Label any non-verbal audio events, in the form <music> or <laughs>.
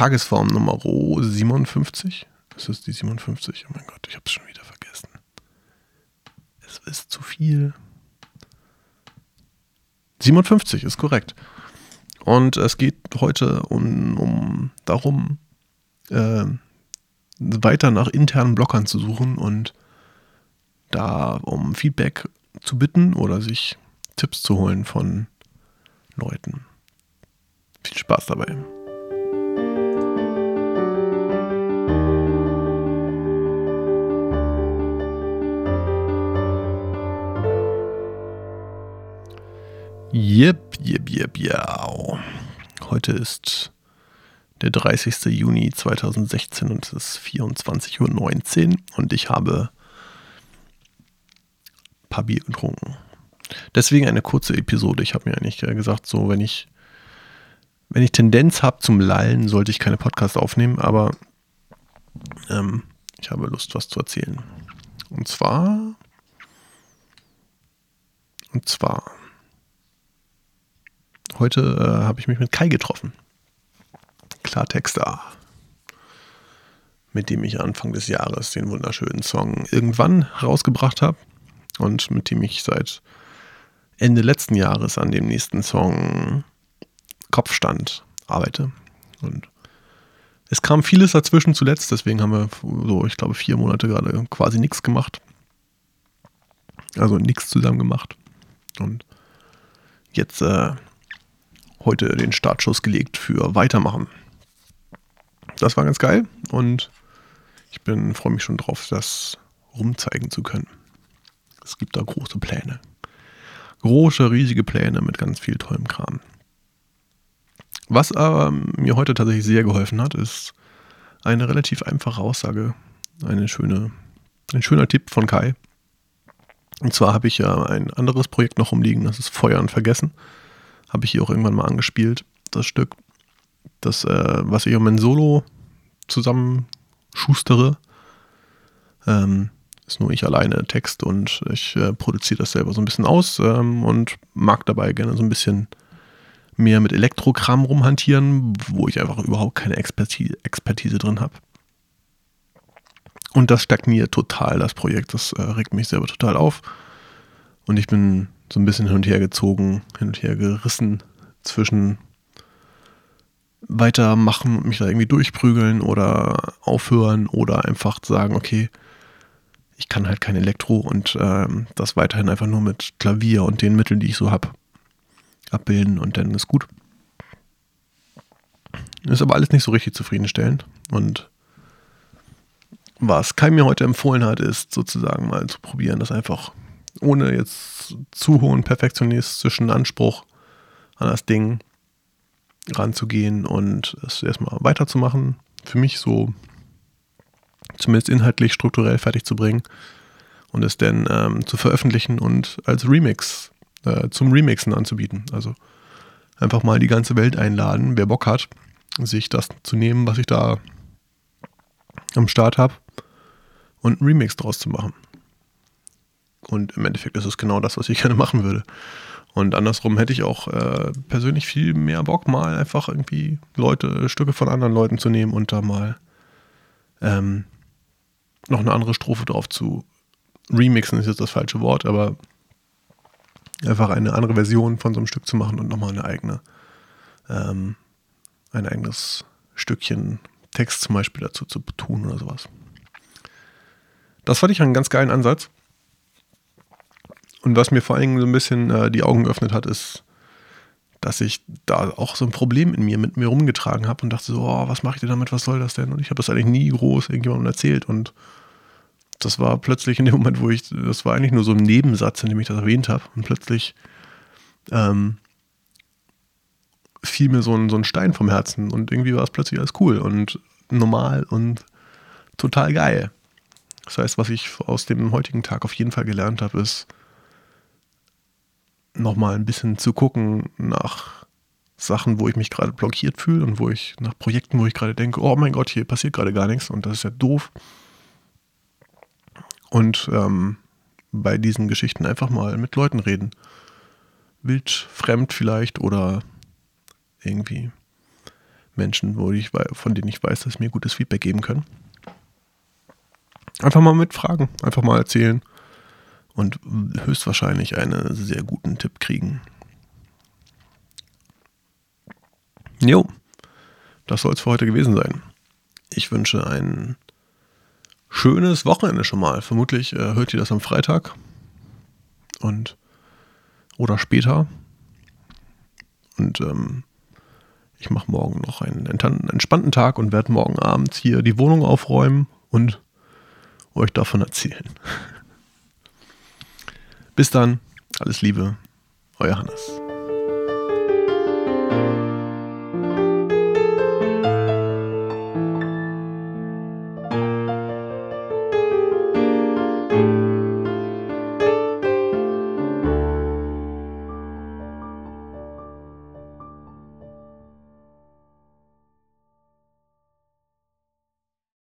Tagesform Nummer 57. Ist das die 57? Oh mein Gott, ich habe es schon wieder vergessen. Es ist zu viel. 57 ist korrekt. Und es geht heute um, um darum, äh, weiter nach internen Blockern zu suchen und da um Feedback zu bitten oder sich Tipps zu holen von Leuten. Viel Spaß dabei. Jep, jep, jep, ja. Heute ist der 30. Juni 2016 und es ist 24.19 Uhr und ich habe ein paar Bier getrunken. Deswegen eine kurze Episode. Ich habe mir eigentlich gesagt, so wenn ich wenn ich Tendenz habe zum Lallen, sollte ich keine Podcast aufnehmen, aber ähm, ich habe Lust, was zu erzählen. Und zwar und zwar Heute äh, habe ich mich mit Kai getroffen. Klartexter. Mit dem ich Anfang des Jahres den wunderschönen Song irgendwann rausgebracht habe. Und mit dem ich seit Ende letzten Jahres an dem nächsten Song Kopfstand arbeite. Und es kam vieles dazwischen zuletzt, deswegen haben wir so, ich glaube, vier Monate gerade quasi nichts gemacht. Also nichts zusammen gemacht. Und jetzt äh, heute den Startschuss gelegt für Weitermachen. Das war ganz geil und ich bin freue mich schon drauf, das rumzeigen zu können. Es gibt da große Pläne. Große, riesige Pläne mit ganz viel tollem Kram. Was aber mir heute tatsächlich sehr geholfen hat, ist eine relativ einfache Aussage. Eine schöne, ein schöner Tipp von Kai. Und zwar habe ich ja ein anderes Projekt noch rumliegen, das ist Feuern vergessen. Habe ich hier auch irgendwann mal angespielt, das Stück. Das, äh, was ich um mein Solo zusammen schustere, ähm, ist nur ich alleine Text und ich äh, produziere das selber so ein bisschen aus ähm, und mag dabei gerne so ein bisschen mehr mit Elektrokram rumhantieren, wo ich einfach überhaupt keine Expertise, Expertise drin habe. Und das stagniert total, das Projekt. Das äh, regt mich selber total auf. Und ich bin so ein bisschen hin und her gezogen, hin und her gerissen zwischen weitermachen und mich da irgendwie durchprügeln oder aufhören oder einfach sagen, okay, ich kann halt kein Elektro und ähm, das weiterhin einfach nur mit Klavier und den Mitteln, die ich so habe, abbilden und dann ist gut. Ist aber alles nicht so richtig zufriedenstellend und was Kai mir heute empfohlen hat, ist sozusagen mal zu probieren, das einfach ohne jetzt zu hohen perfektionistischen Anspruch an das Ding ranzugehen und es erstmal weiterzumachen. Für mich so zumindest inhaltlich strukturell fertig zu bringen und es dann ähm, zu veröffentlichen und als Remix äh, zum Remixen anzubieten. Also einfach mal die ganze Welt einladen, wer Bock hat, sich das zu nehmen, was ich da am Start habe und einen Remix draus zu machen. Und im Endeffekt ist es genau das, was ich <laughs> gerne machen würde. Und andersrum hätte ich auch äh, persönlich viel mehr Bock, mal einfach irgendwie Leute, Stücke von anderen Leuten zu nehmen und da mal ähm, noch eine andere Strophe drauf zu remixen, ist jetzt das falsche Wort, aber einfach eine andere Version von so einem Stück zu machen und nochmal eine eigene, ähm, ein eigenes Stückchen Text zum Beispiel dazu zu tun oder sowas. Das fand ich einen ganz geilen Ansatz. Und was mir vor allen Dingen so ein bisschen äh, die Augen geöffnet hat, ist, dass ich da auch so ein Problem in mir mit mir rumgetragen habe und dachte so, oh, was mache ich denn damit, was soll das denn? Und ich habe das eigentlich nie groß irgendjemandem erzählt und das war plötzlich in dem Moment, wo ich, das war eigentlich nur so ein Nebensatz, in dem ich das erwähnt habe und plötzlich ähm, fiel mir so ein, so ein Stein vom Herzen und irgendwie war es plötzlich alles cool und normal und total geil. Das heißt, was ich aus dem heutigen Tag auf jeden Fall gelernt habe, ist, nochmal ein bisschen zu gucken nach Sachen, wo ich mich gerade blockiert fühle und wo ich nach Projekten, wo ich gerade denke, oh mein Gott, hier passiert gerade gar nichts und das ist ja doof. Und ähm, bei diesen Geschichten einfach mal mit Leuten reden. Wild, fremd vielleicht oder irgendwie Menschen, wo ich, von denen ich weiß, dass sie mir gutes Feedback geben können. Einfach mal mitfragen, einfach mal erzählen und höchstwahrscheinlich einen sehr guten Tipp kriegen. Jo, das soll es für heute gewesen sein. Ich wünsche ein schönes Wochenende schon mal. Vermutlich äh, hört ihr das am Freitag und oder später. Und ähm, ich mache morgen noch einen entspannten Tag und werde morgen abends hier die Wohnung aufräumen und euch davon erzählen. <laughs> Bis dann, alles Liebe, euer Hannes.